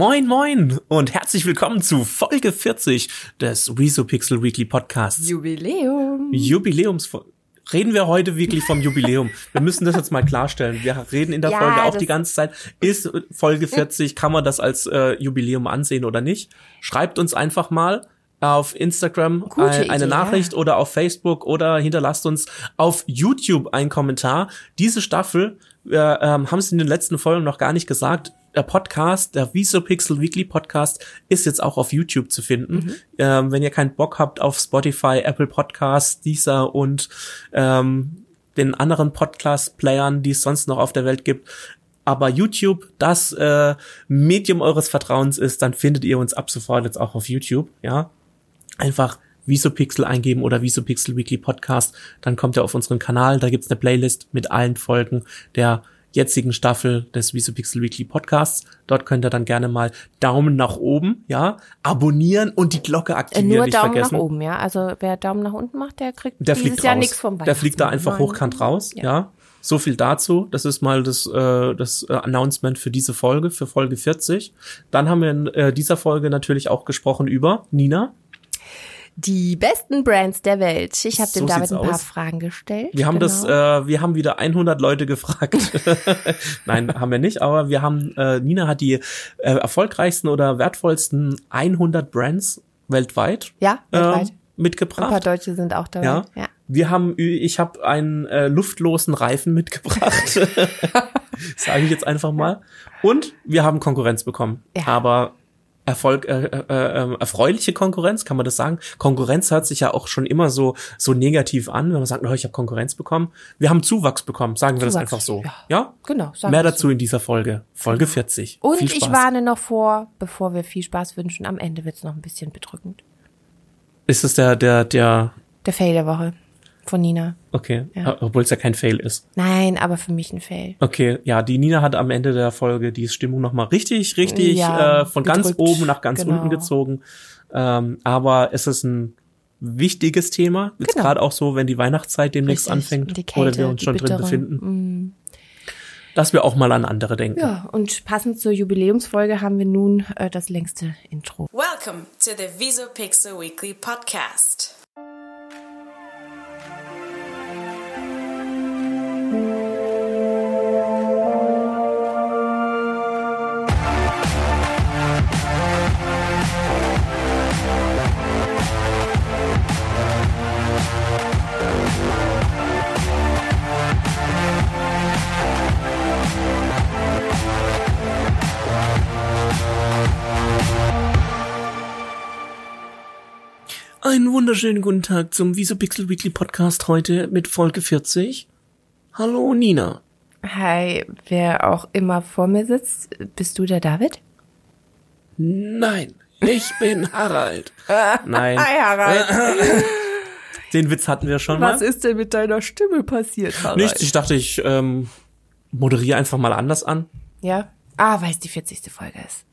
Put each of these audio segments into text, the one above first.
Moin, moin und herzlich willkommen zu Folge 40 des Resopixel Weekly Podcasts. Jubiläum. Jubiläums reden wir heute wirklich vom Jubiläum. wir müssen das jetzt mal klarstellen. Wir reden in der Ja, Folge auch die ganze Zeit. Ist Folge 40, kann man das als äh, Jubiläum ansehen oder nicht? Schreibt uns einfach mal auf Instagram ein, eine Idee, Nachricht ja. oder auf Facebook oder hinterlasst uns auf YouTube einen Kommentar. Diese Staffel, wir ähm, haben es in den letzten Folgen noch gar nicht gesagt, der Podcast, der Visopixel Weekly Podcast ist jetzt auch auf YouTube zu finden. Mhm. Ähm, wenn ihr keinen Bock habt auf Spotify, Apple Podcasts, Deezer und ähm, den anderen Podcast-Playern, die es sonst noch auf der Welt gibt, aber YouTube das äh, Medium eures Vertrauens ist, dann findet ihr uns ab sofort jetzt auch auf YouTube, ja. Einfach Visopixel eingeben oder Visopixel Weekly Podcast, dann kommt ihr auf unseren Kanal, da gibt's eine Playlist mit allen Folgen der jetzigen Staffel des Visopixel Weekly Podcasts. Dort könnt ihr dann gerne mal Daumen nach oben, ja, abonnieren und die Glocke Äh, aktivieren, nur nicht Daumen vergessen. nach oben, ja. Also wer Daumen nach unten macht, der kriegt Der dieses Jahr nichts vom Der fliegt da einfach Nein. hochkant raus, ja. Ja. So viel dazu. Das ist mal das, äh, das äh, Announcement für diese Folge, für Folge 40. Dann haben wir in äh, dieser Folge natürlich auch gesprochen über Nina. Die besten Brands der Welt. Ich habe So dem David ein paar aus. Fragen gestellt. Wir haben das, Genau. äh, wir haben wieder 100 Leute gefragt. Nein, haben wir nicht, aber wir haben, äh, Nina hat die äh, erfolgreichsten oder wertvollsten 100 Brands weltweit Ja, weltweit. ähm, Ein paar mitgebracht. Deutsche sind auch dabei. Ja. ja. Wir haben, ich habe einen äh, luftlosen Reifen mitgebracht. Sage ich jetzt einfach mal. Und wir haben Konkurrenz bekommen. Ja. Aber Erfolg, äh, äh, äh, erfreuliche Konkurrenz, kann man das sagen? Konkurrenz hört sich ja auch schon immer so so negativ an, wenn man sagt, oh, ich habe Konkurrenz bekommen. Wir haben Zuwachs bekommen, sagen wir das Zuwachs, einfach so. ja. Ja? Genau. Mehr dazu in dieser Folge. Folge 40. So. Und ich warne noch vor, bevor wir viel Spaß wünschen, am Ende wird's noch ein bisschen bedrückend. Ist es der, der, der, Der Fail der Woche von Nina. okay, Ja. obwohl es ja kein Fail ist. Nein, aber für mich ein Fail. Okay, ja, die Nina hat am Ende der Folge die Stimmung nochmal richtig, richtig Ja, äh, von ganz gedrückt. oben nach ganz Genau. unten gezogen. Ähm, aber es ist ein wichtiges Thema. Jetzt Genau. gerade auch so, wenn die Weihnachtszeit demnächst Richtig. anfängt Und die Kälte, oder wir uns schon drin befinden, dass wir auch mal an andere denken. Ja, und passend zur Jubiläumsfolge haben wir nun äh, das längste Intro. Welcome to the Visopixel Weekly Podcast. Einen wunderschönen guten Tag zum Visopixel Weekly Podcast heute mit Folge 40. Hallo Nina. Hi, wer auch immer vor mir sitzt, bist du der David? Nein, ich bin Harald. Nein, Harald. den Witz hatten wir schon mal. Was ist denn mit deiner Stimme passiert, Harald? Nichts, ich dachte, ich ähm, moderiere einfach mal anders an. Ja? Ah, weil es die 40. Folge ist.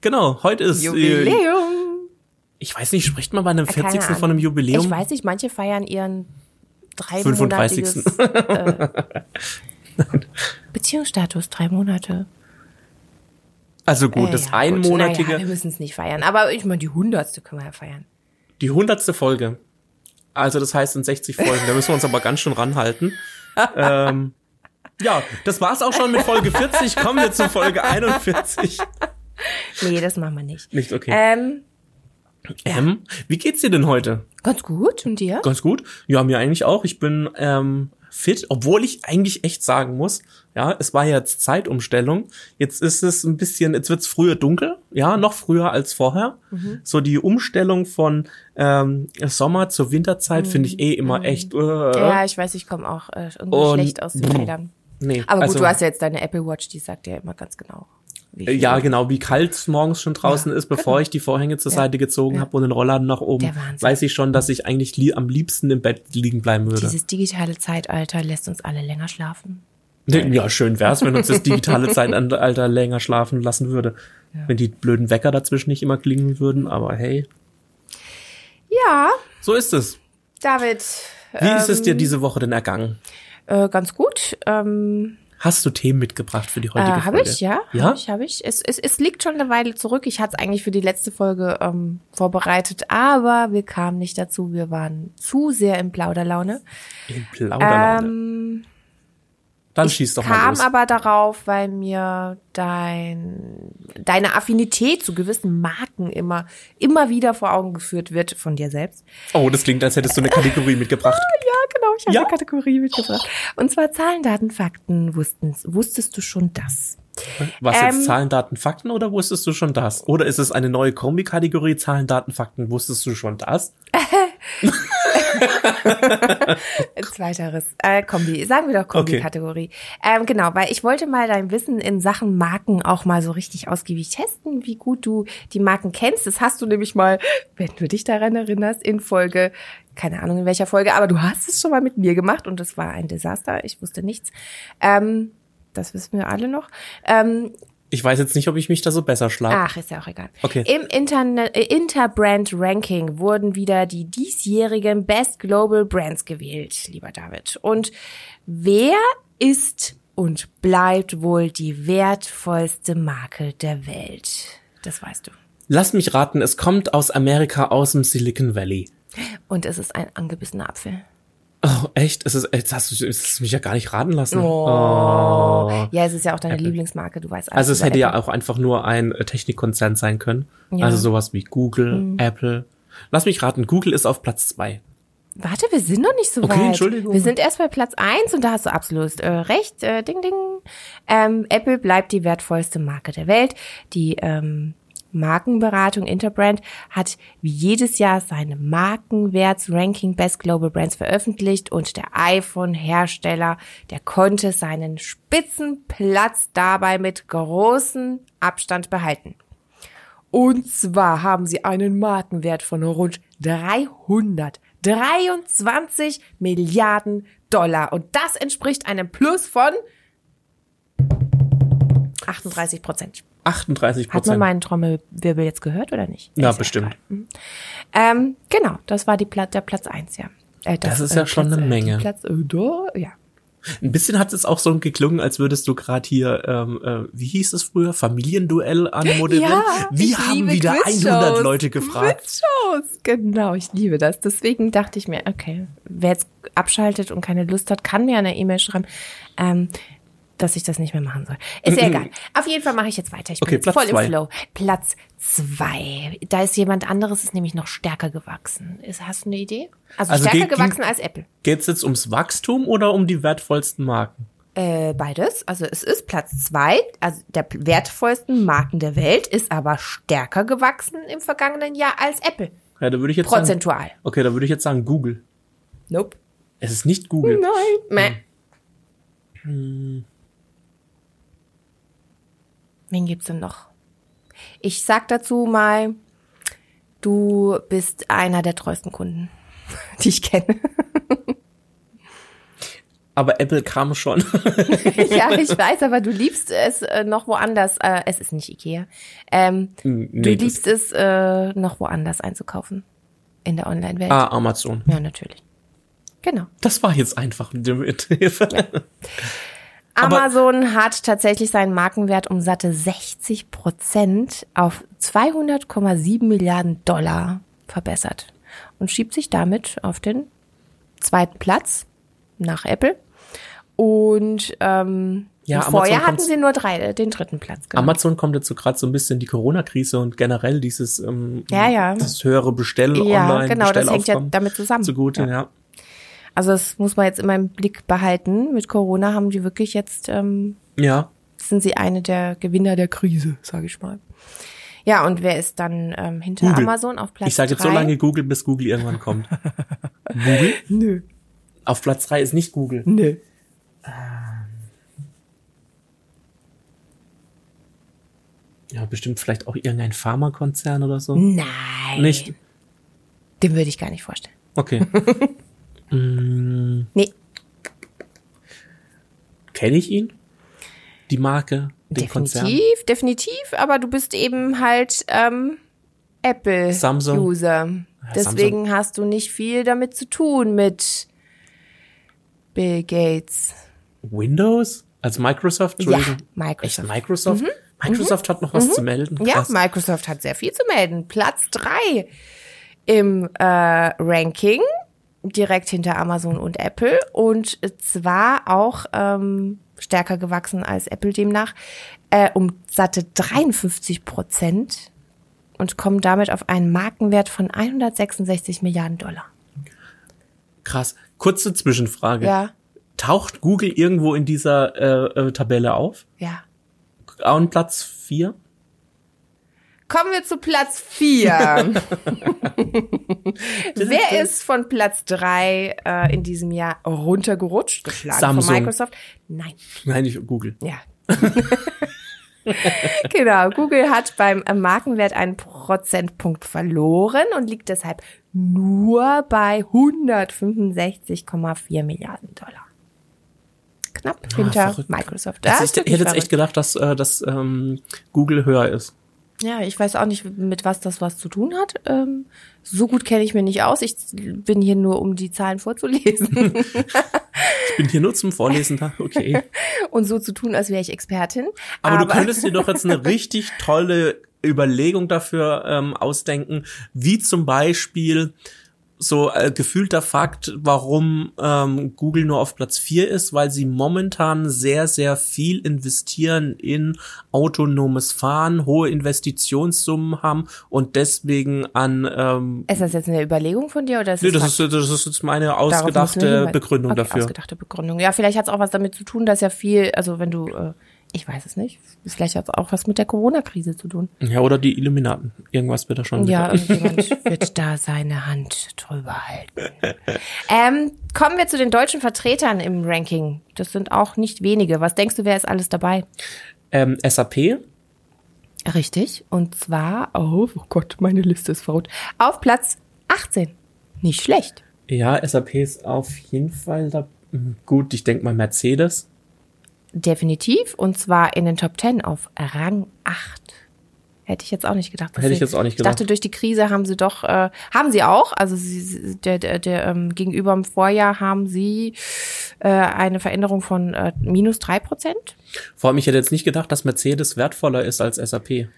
Genau, heute ist äh, Jubiläum. ich weiß nicht, spricht man bei einem Keine 40. von einem. Jubiläum? Ich weiß nicht, manche feiern ihren 35.. dreimonatiges äh, Beziehungsstatus, drei Monate. Also gut, Äh, das ja, einmonatige, Naja, wir müssen es nicht feiern. Aber ich meine, die hundertste können wir ja feiern. die hundertste Folge. Also das heißt in 60 Folgen, da müssen wir uns aber ganz schön ranhalten. ähm, ja, das war's auch schon mit Folge 40. Kommen wir zu Folge 41. Nee, das machen wir nicht. Nicht okay. Ähm, Ähm, wie geht's dir denn heute? ganz gut. Und dir? Ganz gut. Ja, mir eigentlich auch. Ich bin ähm, fit, obwohl ich eigentlich echt sagen muss, ja, es war jetzt Zeitumstellung. Jetzt ist es ein bisschen, jetzt wird's früher dunkel, ja, noch früher als vorher. Mhm. So die Umstellung von ähm, Sommer zur Winterzeit finde ich eh immer echt. Äh, Mhm. Ja, ich weiß, ich komme auch äh, irgendwie schlecht aus den Feldern. nee, Aber gut, also, du hast ja jetzt deine Apple Watch, die sagt dir immer ganz genau. Äh, ja, genau, wie kalt es morgens schon draußen Ja, ist, bevor ich die Vorhänge zur Seite gezogen habe und den Rollladen nach oben, weiß ich schon, dass ich eigentlich li am liebsten im Bett liegen bleiben würde. Dieses digitale Zeitalter lässt uns alle länger schlafen. Ja, schön wär's, wenn uns das digitale Zeitalter länger schlafen lassen würde. Wenn die blöden Wecker dazwischen nicht immer klingeln würden, aber hey, Ja, so ist es. David. Wie ist es Ähm. dir diese Woche denn ergangen? Äh, ganz gut. Ähm, Hast du Themen mitgebracht für die heutige Äh, Folge? habe ich, ja. Ja? Habe ich, habe ich. Es, es, es liegt schon eine Weile zurück. Ich hatte es eigentlich für die letzte Folge ähm, vorbereitet, aber wir kamen nicht dazu. Wir waren zu sehr in Plauderlaune. In Plauderlaune. Ähm, Dann schieß doch mal kam los. aber darauf, weil mir dein, deine Affinität zu gewissen Marken immer, immer wieder vor Augen geführt wird von dir selbst. Oh, das klingt, als hättest du eine Kategorie mitgebracht. Ja, genau, ich habe Ja. eine Kategorie mitgebracht. Und zwar Zahlen, Daten, Fakten. Wussten, wusstest du schon das? Was Ähm, jetzt Zahlen, Daten, Fakten oder wusstest du schon das? Oder ist es eine neue Kombi-Kategorie Zahlen, Daten, Fakten? Wusstest du schon das? Zweiteres. Äh, Kombi. Sagen wir doch Kombi-Kategorie. Ähm, genau, weil ich wollte mal dein Wissen in Sachen Marken auch mal so richtig ausgiebig testen, wie gut du die Marken kennst. Das hast du nämlich mal, wenn du dich daran erinnerst, in Folge, keine Ahnung in welcher Folge, aber du hast es schon mal mit mir gemacht und es war ein Desaster. Ich wusste nichts. Ähm, das wissen wir alle noch. Ähm, Ich weiß jetzt nicht, ob ich mich da so besser schlage. Ach, ist ja auch egal. Okay. Im Internet, äh, Interbrand Ranking wurden wieder die diesjährigen Best Global Brands gewählt, lieber David. Und wer ist und bleibt wohl die wertvollste Marke der Welt? Das weißt du. Lass mich raten, es kommt aus Amerika, aus dem Silicon Valley. Und es ist ein angebissener Apfel. Oh, echt? Es ist, jetzt hast du es mich ja gar nicht raten lassen. Oh. Ja, es ist ja auch deine Lieblingsmarke, du weißt alles. Also es hätte ja Apple. auch einfach nur ein äh, Technikkonzern sein können. Ja. Mhm. Also sowas wie Google, Apple. Lass mich raten, Google ist auf Platz zwei. Warte, wir sind noch nicht so Okay, weit. Entschuldigung. Wir sind erst bei Platz eins und da hast du absolut äh, recht. Äh, ding, ding. Ähm, Apple bleibt die wertvollste Marke der Welt. Die ähm, Markenberatung Interbrand hat wie jedes Jahr seine Markenwerts-Ranking Best Global Brands veröffentlicht und der iPhone-Hersteller, der konnte seinen Spitzenplatz dabei mit großem Abstand behalten. Und zwar haben sie einen Markenwert von rund 323 Milliarden Dollar. Und das entspricht einem Plus von 38 Prozent. 38% Hat man Prozent. meinen Trommelwirbel jetzt gehört oder nicht? Ja, Ist bestimmt. egal. Ähm, genau, das war die Pla der Platz eins ja. Äh, Das ist ja schon Platz, eine äh, Menge. Platz, äh, da, ja. Ein bisschen hat es auch so geklungen, als würdest du gerade hier, ähm, äh, wie hieß es früher, Familienduell anmoderieren. Wir ich haben wieder Quizshows. 100 Leute gefragt. Quizshows, genau, ich liebe das. Deswegen dachte ich mir, okay, wer jetzt abschaltet und keine Lust hat, kann mir eine E-Mail schreiben, ähm, dass ich das nicht mehr machen soll. Ist ja egal. Auf jeden Fall mache ich jetzt weiter. Ich bin Okay, jetzt Platz voll zwei. im Flow. Platz zwei. Da ist jemand anderes, ist nämlich noch stärker gewachsen. Ist, hast du eine Idee? Also, Also stärker gewachsen als Apple. Geht's jetzt ums Wachstum oder um die wertvollsten Marken? Äh, beides. Also es ist Platz zwei, also der wertvollsten Marken der Welt, ist aber stärker gewachsen im vergangenen Jahr als Apple. Ja, da würde ich jetzt sagen, Prozentual. okay, da würde ich jetzt sagen Google. Nope. Es ist nicht Google. Nein. Meh. Wen gibt's denn noch? Ich sag dazu mal, du bist einer der treuesten Kunden, die ich kenne. Aber Apple kam schon. ja, ich weiß, aber du liebst es äh, noch woanders. Äh, es ist nicht Ikea. Ähm, Nee, du liebst es äh, noch woanders einzukaufen in der Online-Welt. ah, Amazon. Ja, natürlich. Genau. Das war jetzt einfach mit dem Hilfe. Aber- Amazon hat tatsächlich seinen Markenwert um satte 60 Prozent auf 200,7 Milliarden Dollar verbessert und schiebt sich damit auf den zweiten Platz nach Apple. Und ähm, Ja, und Amazon vorher hatten sie nur drei, äh, den dritten Platz. Genau. Amazon kommt so gerade so ein bisschen die Corona-Krise und generell dieses ähm, Ja, ja. das höhere Bestell Ja, online genau, das hängt ja damit zusammen. zugute, Ja. ja. Also das muss man jetzt immer im Blick behalten. Mit Corona haben die wirklich jetzt ähm, Ja, sind sie eine der Gewinner der Krise, sage ich mal. Ja, und wer ist dann ähm, hinter Google. Amazon auf Platz ich sage jetzt so lange Google, bis Google irgendwann kommt. Google? Nö. Auf Platz drei ist nicht Google. Nö. Ja, bestimmt vielleicht auch irgendein Pharmakonzern oder so. Nein. Nicht? Den würde ich gar nicht vorstellen. Okay. Nee, Kenne ich ihn? Die Marke, den Konzern? definitiv, definitiv, aber du bist eben halt ähm, Samsung. Apple-User. Deswegen hast du nicht viel damit zu tun mit Bill Gates. Windows? Als Microsoft? Ja. Microsoft. Echt Microsoft? Microsoft hat noch was zu melden. Ja, Krass. Microsoft hat sehr viel zu melden. Platz drei im äh, Ranking, direkt hinter Amazon und Apple. Und zwar auch ähm, stärker gewachsen als Apple demnach, äh, um satte 53 Prozent und kommen damit auf einen Markenwert von 166 Milliarden Dollar. Krass. Kurze Zwischenfrage. Ja, Taucht Google irgendwo in dieser äh, äh, Tabelle auf? ja. An Platz vier? Kommen wir zu Platz vier. Wer ist von Platz drei äh, in diesem Jahr runtergerutscht? Geschlagen Samsung. von Microsoft? Nein. Nein, nicht Google. Ja. genau. Google hat beim äh, Markenwert einen Prozentpunkt verloren und liegt deshalb nur bei 165,4 Milliarden Dollar. Knapp hinter Ah. Microsoft. Ja, ich ist hätte wirklich jetzt echt gedacht, dass, äh, dass ähm, Google höher ist. Ja, ich weiß auch nicht, mit was das was zu tun hat. Ähm, so gut kenne ich mich nicht aus. Ich bin hier nur, um die Zahlen vorzulesen Ich bin hier nur zum Vorlesen da. Okay. und so zu tun, als wäre ich Expertin. Aber, du könntest dir doch jetzt eine richtig tolle Überlegung dafür ähm, ausdenken, wie zum Beispiel so äh, gefühlter Fakt, warum ähm, Google nur auf Platz vier ist, weil sie momentan sehr, sehr viel investieren in autonomes Fahren, hohe Investitionssummen haben und deswegen an ähm, ist das jetzt eine Überlegung von dir oder ist Nee, das das ist, das ist jetzt meine ausgedachte. Begründung okay, dafür. Ausgedachte Begründung. Ja, vielleicht hat es auch was damit zu tun, dass ja viel, also wenn du, äh, ich weiß es nicht, vielleicht hat es auch was mit der Corona-Krise zu tun. Ja, oder die Illuminaten. Irgendwas wird da schon. Ja, irgendjemand wird da seine Hand drüber halten. Ähm, kommen wir zu den deutschen Vertretern im Ranking. Das sind auch nicht wenige. Was denkst du, wer ist alles dabei? Ähm, SAP, Richtig. Und zwar auf, oh Gott, meine Liste ist verrückt, auf Platz 18. Nicht schlecht. ja, SAP ist auf jeden Fall da. Gut, ich denke mal Mercedes. Definitiv. Und zwar in den Top 10 auf Rang 8. Hätte ich jetzt auch nicht gedacht. Hätte ich sie- jetzt auch nicht Ich dachte, gedacht. durch die Krise haben sie doch, äh, haben sie auch, also sie, der, der, der ähm, gegenüber im Vorjahr haben sie äh, eine Veränderung von äh, minus drei Prozent. Vor allem, ich hätte jetzt nicht gedacht, dass Mercedes wertvoller ist als SAP.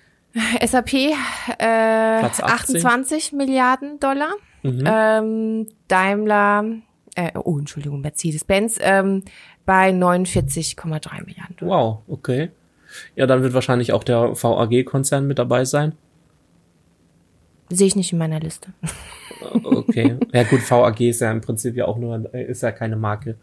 SAP äh, Platz 18. 28 Milliarden Dollar. Mhm. Ähm, Daimler, äh, oh Entschuldigung, Mercedes-Benz ähm, bei 49,3 Milliarden Dollar. Wow, okay. Ja, dann wird wahrscheinlich auch der VAG-Konzern mit dabei sein. Sehe ich nicht in meiner Liste. Okay. ja gut, VAG ist ja im Prinzip ja auch nur, äh, ist ja keine Marke.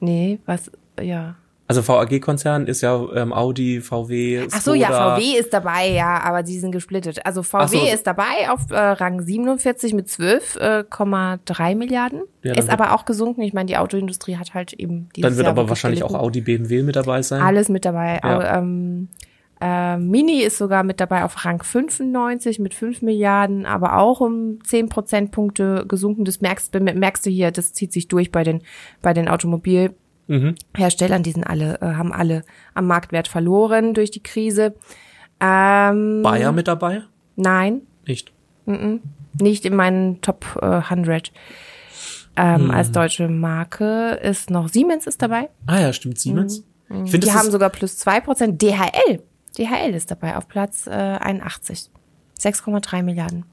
Nee, was, ja. Also VAG-Konzern ist ja ähm, Audi, VW, Ach so, ja, Skoda. VW ist dabei, ja, aber die sind gesplittet. Also VW so. ist dabei auf äh, Rang 47 mit 12,3 Milliarden. Ja, ist aber auch gesunken. Ich meine, die Autoindustrie hat halt eben dieses Dann wird Jahr aber wahrscheinlich auch gelitten. Audi, BMW mit dabei sein. Alles mit dabei. Ja. Au- Ähm, äh, Mini ist sogar mit dabei auf Rang 95 mit 5 Milliarden, aber auch um 10 Prozentpunkte gesunken. Das merkst, merkst du hier, das zieht sich durch bei den, bei den Automobilherstellern. Mhm. Die sind alle, äh, haben alle am Marktwert verloren durch die Krise. Ähm, Bayer mit dabei? Nein, Nicht. nicht in meinen Top äh, 100. Ähm, Hm. Als deutsche Marke ist noch Siemens ist dabei. Ah ja, stimmt, Siemens. Ich finde, Die haben sogar plus 2%. DHL. DHL ist dabei auf Platz äh, 81. 6,3 Milliarden.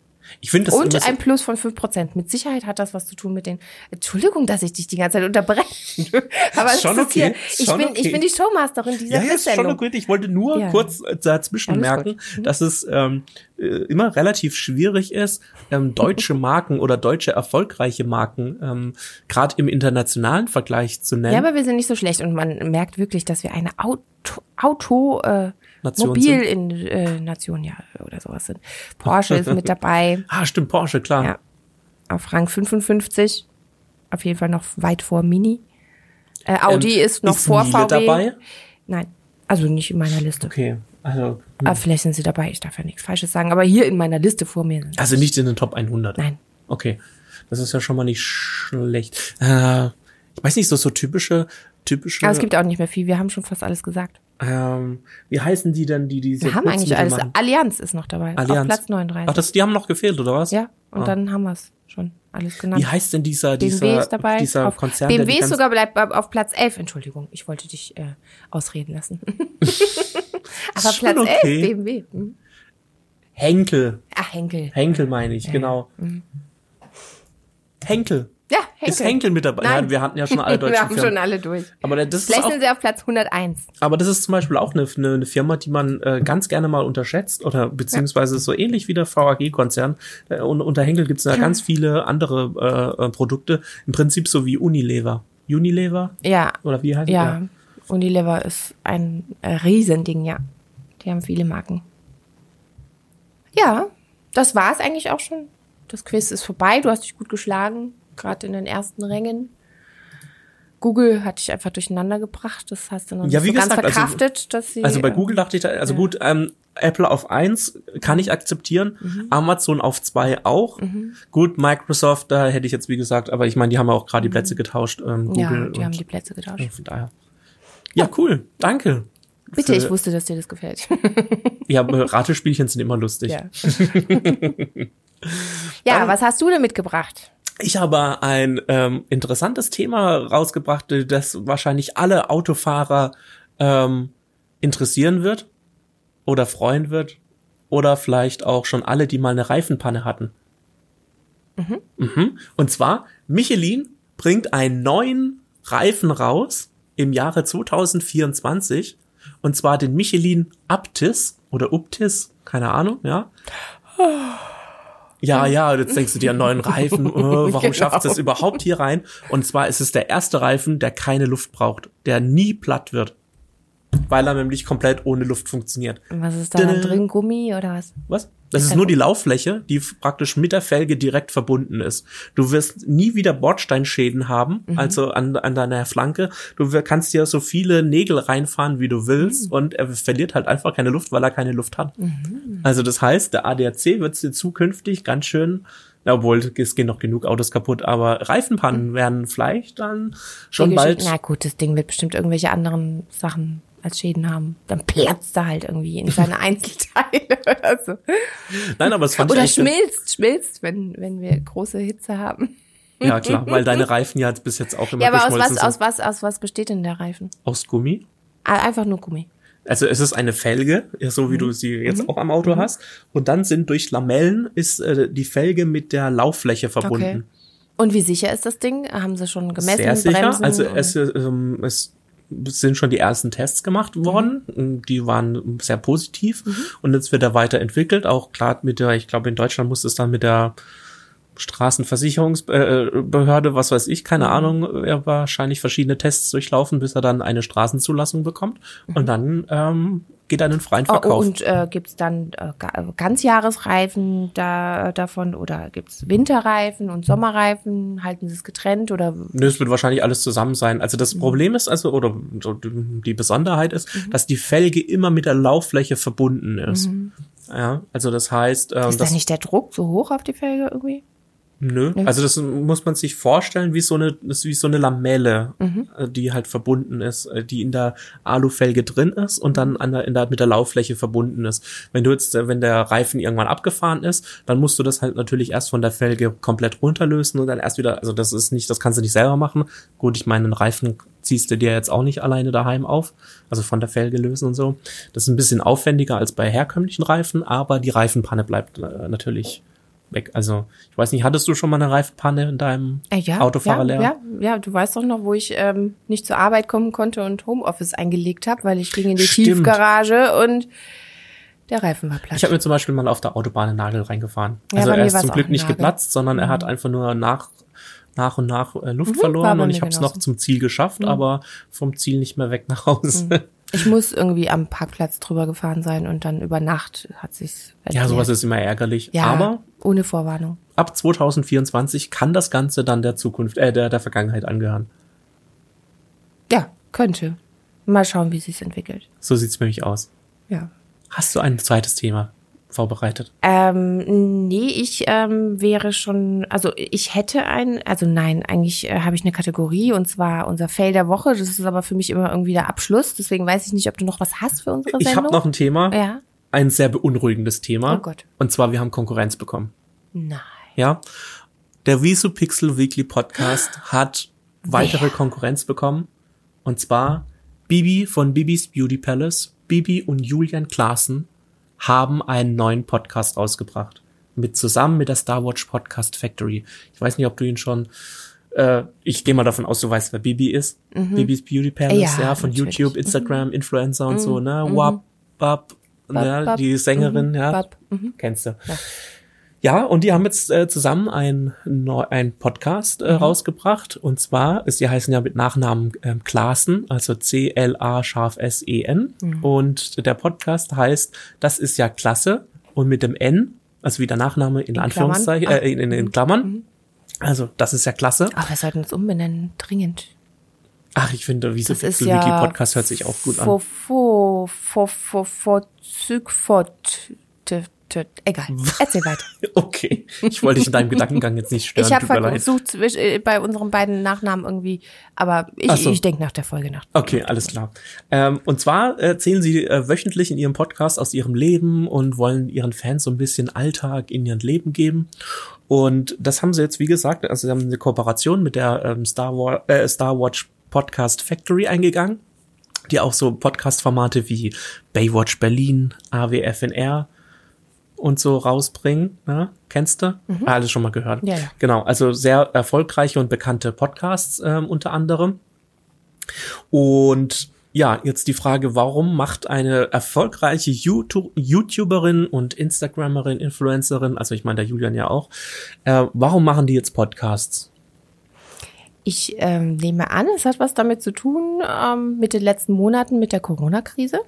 Ich finde das Und so- ein Plus von 5%. Mit Sicherheit hat das was zu tun mit den. Entschuldigung, dass ich dich die ganze Zeit unterbreche. Aber es Schon ist okay, hier. Ich schon bin, okay. ich bin die Showmasterin dieser Ja, ja, ist schon gut. Ich wollte nur Ja. kurz äh, dazwischen Alles merken. Mhm. dass es ähm, äh, immer relativ schwierig ist, ähm, deutsche Marken oder deutsche erfolgreiche Marken ähm, gerade im internationalen Vergleich zu nennen. Ja, aber wir sind nicht so schlecht und man merkt wirklich, dass wir eine Auto, Auto äh, Nation Mobil in äh, Nation ja oder sowas sind. Porsche ist mit dabei. ah, stimmt, Porsche, klar. Ja. Auf Rang 55. Auf jeden Fall noch weit vor Mini. Äh, Audi Ähm, ist noch ist vor Miele VW. dabei? Nein, also nicht in meiner Liste. Okay, also Aber vielleicht sind sie dabei. Ich darf ja nichts Falsches sagen. Aber hier in meiner Liste vor mir sind. also nicht in den Top 100. Nein. Okay, das ist ja schon mal nicht schlecht. Äh, ich weiß nicht, so so typische typische. Aber es gibt auch nicht mehr viel. Wir haben schon fast alles gesagt. Ähm, wie heißen die denn, die diese Wir haben eigentlich alles. machen? Allianz ist noch dabei. Auf Allianz. Platz 39. Ach, das, die haben noch gefehlt oder was? ja, und Ah. dann haben wir es schon. alles genannt. Wie heißt denn dieser, BMW dieser, ist dabei. dieser auf, Konzern? BMW die ist sogar bleibt auf Platz 11. Entschuldigung, ich wollte dich äh, ausreden lassen. Aber Platz okay. 11, BMW. Hm. Henkel. Ach, Henkel. Henkel meine ich, genau. Henkel. Ja, Henkel. Ist Henkel mit dabei? Nein. Ja, wir hatten ja schon alle deutschen Wir haben Firmen. schon alle durch. Aber das ist Vielleicht auch, sind sie auf Platz 101. aber das ist zum Beispiel auch eine, eine, eine Firma, die man äh, ganz gerne mal unterschätzt oder beziehungsweise so ähnlich wie der VAG-Konzern. Äh, und unter Henkel gibt es ja ganz viele andere äh, äh, Produkte. Im Prinzip so wie Unilever. Unilever? Ja, Oder wie heißt ja. der? Unilever ist ein äh, Riesending, ja. Die haben viele Marken. Ja, das war's eigentlich auch schon. Das Quiz ist vorbei. Du hast dich gut geschlagen, gerade in den ersten Rängen. Google hat dich einfach durcheinander gebracht. Das hast du noch Ja, nicht wie so ganz gesagt, also- verkraftet, dass sie. Also bei äh, Google dachte ich, da, also gut, ähm, Apple auf eins kann ich akzeptieren, Mhm. Amazon auf zwei auch. Gut, Microsoft, da hätte ich jetzt wie gesagt, aber ich meine, die haben ja auch gerade die Plätze getauscht, ähm, Mhm. Ja, Google. die haben und, die Plätze getauscht. von daher. Ja, cool, danke. Bitte, ich wusste, dass dir das gefällt. Ja, Ratespielchen sind immer lustig. ja. ja, was hast du denn mitgebracht? Ich habe ein ähm, interessantes Thema rausgebracht, das wahrscheinlich alle Autofahrer ähm, interessieren wird oder freuen wird oder vielleicht auch schon alle, die mal eine Reifenpanne hatten. Mhm. Und zwar, Michelin bringt einen neuen Reifen raus im Jahre 2024 und zwar den Michelin Aptis oder Uptis, keine Ahnung, ja. Ja, ja, jetzt denkst du dir einen neuen Reifen, äh, warum Genau. schafft es überhaupt hier rein? Und zwar ist es der erste Reifen, der keine Luft braucht, der nie platt wird, weil er nämlich komplett ohne Luft funktioniert. Was ist da dann Dada. drin? Gummi oder was? Was? Das ist nur die Lauffläche, die praktisch mit der Felge direkt verbunden ist. Du wirst nie wieder Bordsteinschäden haben, also an, an deiner Flanke. Du kannst dir so viele Nägel reinfahren, wie du willst, und er verliert halt einfach keine Luft, weil er keine Luft hat. Also das heißt, der ADAC wird dir zukünftig ganz schön, obwohl es gehen noch genug Autos kaputt, aber Reifenpannen werden vielleicht dann schon bald. Na gut, das Ding wird bestimmt irgendwelche anderen Sachen als Schäden haben. Dann platzt er halt irgendwie in seine Einzelteile oder so. Nein, aber es fand Oder ich eigentlich- schmilzt, schmilzt, wenn, wenn wir große Hitze haben. Ja klar, weil deine Reifen ja bis jetzt auch immer Ja, aber aus was, sind. aus was, aus was besteht denn der Reifen? aus Gummi. Ah, Einfach nur Gummi. Also es ist eine Felge, so wie du sie jetzt auch am Auto hast. Und dann sind durch Lamellen ist äh, die Felge mit der Lauffläche verbunden. Okay. Und wie sicher ist das Ding? Haben sie schon gemessen? Sehr sicher. Bremsen Also es, ähm, es sind schon die ersten Tests gemacht worden. Die waren sehr positiv. Und jetzt wird er weiterentwickelt. Auch klar mit der, ich glaube in Deutschland muss es dann mit der Straßenversicherungsbehörde, was weiß ich, keine Ahnung, er wahrscheinlich verschiedene Tests durchlaufen, bis er dann eine Straßenzulassung bekommt. Und dann ähm, geht in den freien Oh, Verkauf. und äh, gibt's dann äh, ga- Ganzjahresreifen da, davon oder gibt's Winterreifen und Sommerreifen? Halten sie es getrennt oder Nö, es wird wahrscheinlich alles zusammen sein. Also das Problem ist also, oder die Besonderheit ist, dass die Felge immer mit der Lauffläche verbunden ist. Ja, also das heißt, ähm, ist da das, nicht der Druck so hoch auf die Felge irgendwie? Nö, also das muss man sich vorstellen wie so eine, wie so eine Lamelle, äh, die halt verbunden ist, äh, die in der Alufelge drin ist und dann an der, in der, mit der Lauffläche verbunden ist. Wenn du jetzt, äh, wenn der Reifen irgendwann abgefahren ist, dann musst du das halt natürlich erst von der Felge komplett runterlösen und dann erst wieder, also das ist nicht, das kannst du nicht selber machen. Gut, ich meine, einen Reifen ziehst du dir jetzt auch nicht alleine daheim auf, also von der Felge lösen und so. Das ist ein bisschen aufwendiger als bei herkömmlichen Reifen, aber die Reifenpanne bleibt äh, natürlich weg. Also, ich weiß nicht, hattest du schon mal eine Reifenpanne in deinem Äh, ja, Autofahrerlehrer? ja, ja, ja, du weißt doch noch, wo ich ähm, nicht zur Arbeit kommen konnte und Homeoffice eingelegt habe, weil ich ging in die Stimmt. Tiefgarage und der Reifen war platt. Ich habe mir zum Beispiel mal auf der Autobahn einen Nagel reingefahren. Ja, also er ist zum Glück nicht geplatzt, sondern er hat einfach nur nach nach und nach äh, Luft Mhm, verloren und ich habe es noch zum Ziel geschafft, aber vom Ziel nicht mehr weg nach Hause. Ich muss irgendwie am Parkplatz drüber gefahren sein und dann über Nacht hat sich's Ja, sowas ist immer ärgerlich. ja, Aber ohne Vorwarnung. ab 2024 kann das Ganze dann der Zukunft, äh, der, der Vergangenheit angehören. Ja, könnte. Mal schauen, wie sich's entwickelt. So sieht's nämlich aus. Ja. Hast du ein zweites Thema vorbereitet? Ähm, nee, ich ähm, wäre schon, also ich hätte ein, also nein, eigentlich äh, habe ich eine Kategorie und zwar unser Fail der Woche. Das ist aber für mich immer irgendwie der Abschluss. Deswegen weiß ich nicht, ob du noch was hast für unsere Ich Sendung. habe noch ein Thema, Ja. ein sehr beunruhigendes Thema. Oh Gott. Und zwar, wir haben Konkurrenz bekommen. Nein. Ja. Der Visu Pixel Weekly Podcast hat weitere Konkurrenz bekommen. Und zwar Bibi von Bibis Beauty Palace, Bibi und Julian Klaassen haben einen neuen Podcast rausgebracht. Mit zusammen mit der Star Watch Podcast Factory. Ich weiß nicht, ob du ihn schon äh, ich gehe mal davon aus, du weißt, wer Bibi ist. Bibis Beauty Palace, ja, Ja, von natürlich. YouTube, Instagram, Influencer und so, ne? Wap, bap, ja, bap. die Sängerin, ja. Bap, mhm. Kennst du. Ja. Und die haben jetzt äh, zusammen ein, neu, ein Podcast Mhm. äh, rausgebracht. Und zwar, ist, die heißen ja mit Nachnamen ähm, Klaassen, also C-L-A scharf S-E-N. Mhm. Und der Podcast heißt, das ist ja klasse. Und mit dem N, also wie der Nachname in, Anführungszeichen, Klammern? Ah. äh, in, in, in Klammern. Also, das ist ja klasse. Aber wir sollten uns umbenennen, dringend. Ach, ich finde, wie so Wiki ja Podcast hört sich auch gut an. Fo, fo, fo, fo, fo, züg, fort, t, t, egal. Erzähl weiter. Okay, ich wollte dich in deinem Gedankengang jetzt nicht stören. Ich habe versucht äh, bei unseren beiden Nachnamen irgendwie, aber ich, so. ich denke nach der Folge nach. Okay, alles klar. Ähm, und zwar erzählen sie äh, wöchentlich in ihrem Podcast aus ihrem Leben und wollen ihren Fans so ein bisschen Alltag in ihrem Leben geben. Und das haben sie jetzt, wie gesagt, also sie haben eine Kooperation mit der ähm, Star, War äh, Star Watch Podcast Factory eingegangen, die auch so Podcast-Formate wie Baywatch Berlin, AWFNR und so rausbringen. Ne? Kennst du? Ah, Alles schon mal gehört. Ja, ja. Genau, also sehr erfolgreiche und bekannte Podcasts ähm, unter anderem. Und ja, jetzt die Frage, warum macht eine erfolgreiche YouTube YouTuberin und Instagrammerin, Influencerin, also ich meine der Julian ja auch, äh, warum machen die jetzt Podcasts? Ich ähm, nehme an, es hat was damit zu tun ähm, mit den letzten Monaten mit der Corona-Krise.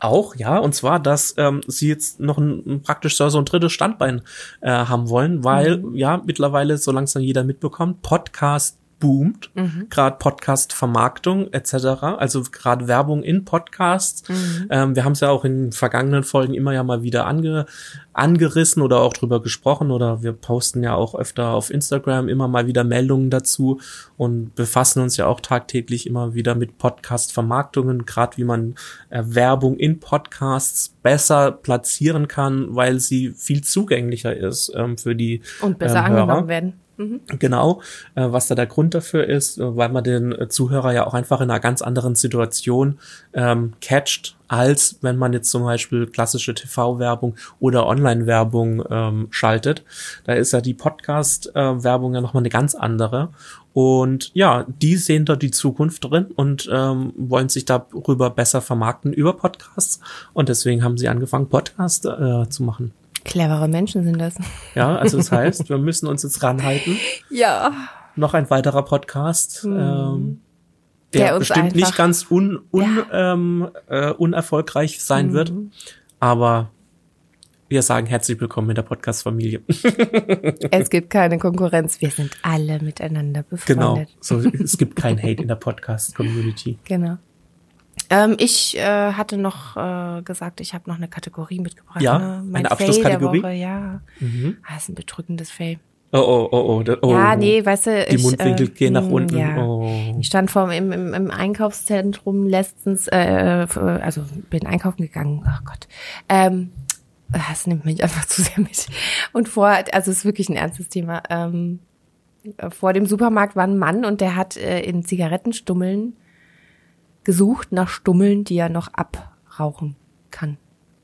Auch, ja, und zwar, dass ähm, sie jetzt noch ein, praktisch so ein drittes Standbein äh, haben wollen, weil ja mittlerweile, so langsam jeder mitbekommt, Podcast boomt, gerade Podcast-Vermarktung etc., also gerade Werbung in Podcasts. Ähm, wir haben es ja auch in vergangenen Folgen immer ja mal wieder ange, angerissen oder auch drüber gesprochen oder wir posten ja auch öfter auf Instagram immer mal wieder Meldungen dazu und befassen uns ja auch tagtäglich immer wieder mit Podcast-Vermarktungen, gerade wie man äh, Werbung in Podcasts besser platzieren kann, weil sie viel zugänglicher ist ähm, für die Und besser ähm, angenommen werden. Genau, äh, was da der Grund dafür ist, äh, weil man den äh, Zuhörer ja auch einfach in einer ganz anderen Situation ähm, catcht, als wenn man jetzt zum Beispiel klassische TV-Werbung oder Online-Werbung ähm, schaltet. Da ist ja die Podcast-Werbung ja nochmal eine ganz andere. Und ja, die sehen da die Zukunft drin und ähm, wollen sich darüber besser vermarkten über Podcasts. Und deswegen haben sie angefangen, Podcasts äh, zu machen. Clevere Menschen sind das. Ja, also das heißt, wir müssen uns jetzt ranhalten Ja. noch ein weiterer Podcast, ähm, der, Der bestimmt nicht ganz un, un, Ja. ähm, äh, unerfolgreich sein wird, aber wir sagen herzlich willkommen in der Podcast-Familie. Es gibt keine Konkurrenz. Wir sind alle miteinander genau. befreundet. So, es gibt kein Hate in der Podcast-Community. Genau. Ähm, ich äh, hatte noch äh, gesagt, ich habe noch eine Kategorie mitgebracht. Ja, ne? Mein eine Abschlusskategorie? Woche, ja. Ah, das ist ein bedrückendes Fail. Oh, oh, oh, oh. oh. Ja, nee, weißt du, Die ich, Mundwinkel äh, gehen nach mh, unten. Ja. Oh. Ich stand vor im, im, im Einkaufszentrum letztens, äh, also bin einkaufen gegangen. Ach Gott. Ähm, das nimmt mich einfach zu sehr mit. Und vor, also es ist wirklich ein ernstes Thema. Ähm, äh, vor dem Supermarkt war ein Mann und der hat äh, in Zigarettenstummeln gesucht nach Stummeln, die er noch abrauchen kann.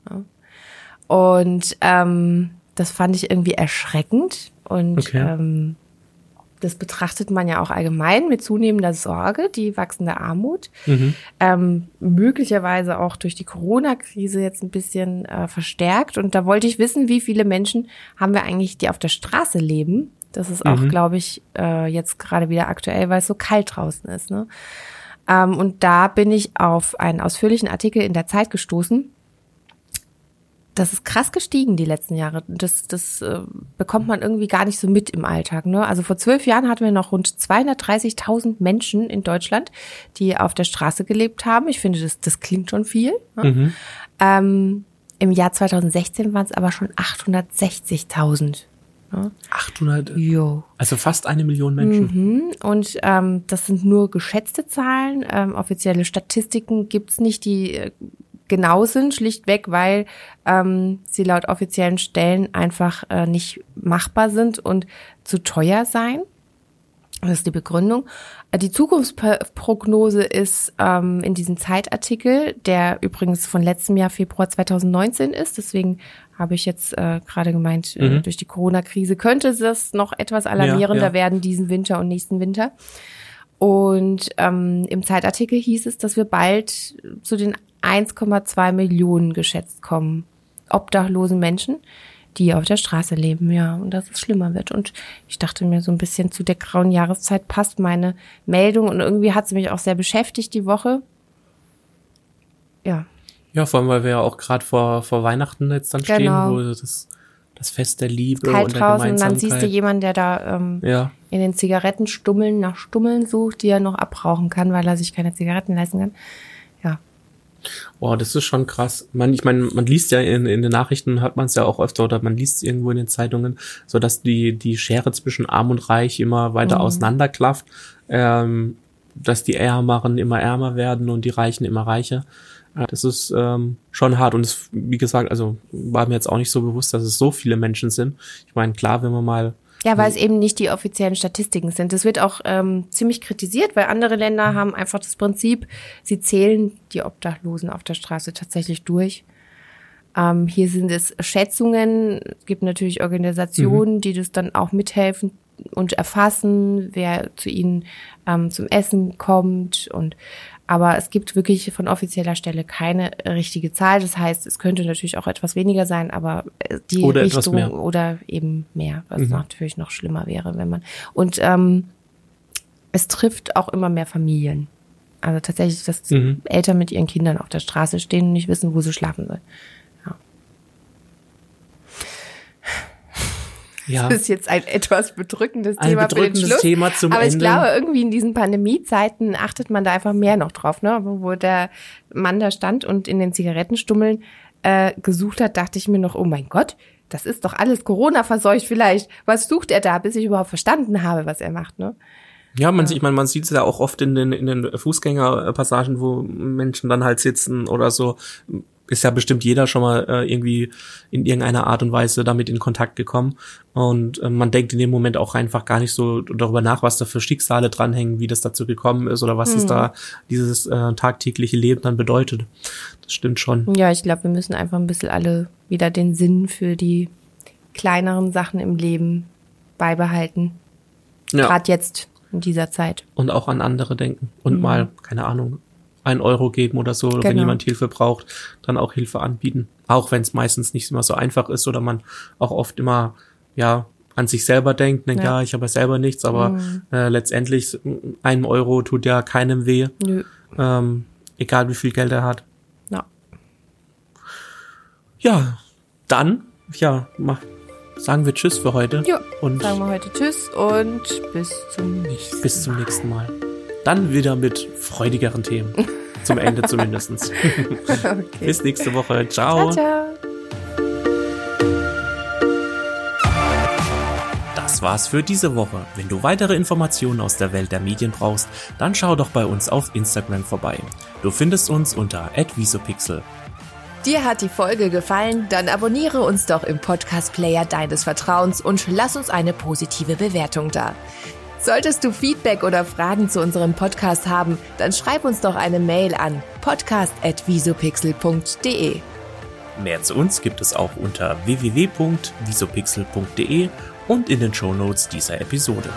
Ja. Und ähm, das fand ich irgendwie erschreckend und Okay. ähm, das betrachtet man ja auch allgemein mit zunehmender Sorge, die wachsende Armut. Ähm, möglicherweise auch durch die Corona-Krise jetzt ein bisschen äh, verstärkt. Und da wollte ich wissen, wie viele Menschen haben wir eigentlich, die auf der Straße leben. Das ist auch, glaube ich, äh, jetzt gerade wieder aktuell, weil es so kalt draußen ist. Ne? Ähm, und da bin ich auf einen ausführlichen Artikel in der Zeit gestoßen. Das ist krass gestiegen die letzten Jahre. Das, das äh, bekommt man irgendwie gar nicht so mit im Alltag. Ne? Also vor zwölf Jahren hatten wir noch rund 230.000 Menschen in Deutschland, die auf der Straße gelebt haben. Ich finde, das, das klingt schon viel. Ne? Ähm, Im Jahr 2016 waren es aber schon 860.000. 800, Jo. also fast eine Million Menschen. Mhm. Und ähm, das sind nur geschätzte Zahlen. Ähm, offizielle Statistiken gibt's nicht, die äh, genau sind, schlichtweg, weil ähm, sie laut offiziellen Stellen einfach äh, nicht machbar sind und zu teuer sein. Das ist die Begründung. Die Zukunftsprognose ist ähm, in diesem Zeitartikel, der übrigens von letztem Jahr Februar 2019 ist. Deswegen habe ich jetzt äh, gerade gemeint, äh, Mhm. durch die Corona-Krise könnte das noch etwas alarmierender Ja, ja. werden diesen Winter und nächsten Winter. Und ähm, im Zeitartikel hieß es, dass wir bald zu den 1,2 Millionen geschätzt kommen. Obdachlosen Menschen, die auf der Straße leben, ja, und dass es schlimmer wird. Und ich dachte mir so ein bisschen zu der grauen Jahreszeit passt meine Meldung und irgendwie hat sie mich auch sehr beschäftigt die Woche. Ja, Ja, vor allem, weil wir ja auch gerade vor, vor Weihnachten jetzt dann stehen, Genau. wo das, das Fest der Liebe kalt und der draußen und dann Gemeinsamkeit. siehst du jemanden, der da ähm, ja, in den Zigarettenstummeln nach Stummeln sucht, die er noch abrauchen kann, weil er sich keine Zigaretten leisten kann. Wow, das ist schon krass. Man, ich meine, man liest ja in, in den Nachrichten, hat man es ja auch öfter oder man liest es irgendwo in den Zeitungen, so dass die, die Schere zwischen Arm und Reich immer weiter auseinanderklafft, ähm, dass die Ärmeren immer ärmer werden und die Reichen immer reicher. Das ist ähm, schon hart und es, wie gesagt, also war mir jetzt auch nicht so bewusst, dass es so viele Menschen sind. Ich meine, klar, wenn man mal Ja, weil es eben nicht die offiziellen Statistiken sind. Das wird auch ähm, ziemlich kritisiert, weil andere Länder haben einfach das Prinzip, sie zählen die Obdachlosen auf der Straße tatsächlich durch. Ähm, hier sind es Schätzungen. Es gibt natürlich Organisationen, die das dann auch mithelfen und erfassen, wer zu ihnen ähm, zum Essen kommt und aber es gibt wirklich von offizieller Stelle keine richtige Zahl. Das heißt, es könnte natürlich auch etwas weniger sein, aber äh, die Oder Richtung oder eben mehr, was natürlich noch schlimmer wäre, wenn man und ähm, es trifft auch immer mehr Familien. Also tatsächlich, dass Mhm. Eltern mit ihren Kindern auf der Straße stehen und nicht wissen, wo sie schlafen sollen. Ja, Das ist jetzt ein etwas bedrückendes Ein Thema für den bedrückendes Schluss. Thema zum Aber ich Ende. glaube, irgendwie in diesen Pandemiezeiten achtet man da einfach mehr noch drauf, ne? Wo der Mann da stand und in den Zigarettenstummeln äh, gesucht hat, dachte ich mir noch, oh mein Gott, das ist doch alles Corona verseucht vielleicht. Was sucht er da, bis ich überhaupt verstanden habe, was er macht, ne? Ja, man, sieht- ich meine, man sieht es ja auch oft in den, in den Fußgängerpassagen, wo Menschen dann halt sitzen oder so. Ist ja bestimmt jeder schon mal äh, irgendwie in irgendeiner Art und Weise damit in Kontakt gekommen. Und äh, man denkt in dem Moment auch einfach gar nicht so darüber nach, was da für Schicksale dranhängen, wie das dazu gekommen ist oder was es da dieses äh, tagtägliche Leben dann bedeutet. Das stimmt schon. Ja, ich glaube, wir müssen einfach ein bisschen alle wieder den Sinn für die kleineren Sachen im Leben beibehalten. Ja. Gerade jetzt in dieser Zeit. und auch an andere denken und mal, keine Ahnung, ein Euro geben oder so, oder wenn Genau. jemand Hilfe braucht, dann auch Hilfe anbieten. Auch wenn es meistens nicht immer so einfach ist oder man auch oft immer, ja, an sich selber denkt, denkt, ja, Ja. ich habe ja selber nichts, aber äh, letztendlich ein Euro tut ja keinem weh, Nö. ähm, egal wie viel Geld er hat. Ja. Ja, dann, ja, mach, sagen wir Tschüss für heute Ja, und sagen wir heute Tschüss und bis zum nächsten bis zum nächsten Mal. Dann wieder mit freudigeren Themen. Zum Ende zumindestens. Okay. Bis nächste Woche. Ciao, ciao. Das war's für diese Woche. Wenn du weitere Informationen aus der Welt der Medien brauchst, dann schau doch bei uns auf Instagram vorbei. Du findest uns unter @visopixel. Dir hat die Folge gefallen? Dann abonniere uns doch im Podcast-Player deines Vertrauens und lass uns eine positive Bewertung da. Solltest du Feedback oder Fragen zu unserem Podcast haben, dann schreib uns doch eine Mail an podcast.visopixel.de. Mehr zu uns gibt es auch unter www.visopixel.de und in den Shownotes dieser Episode.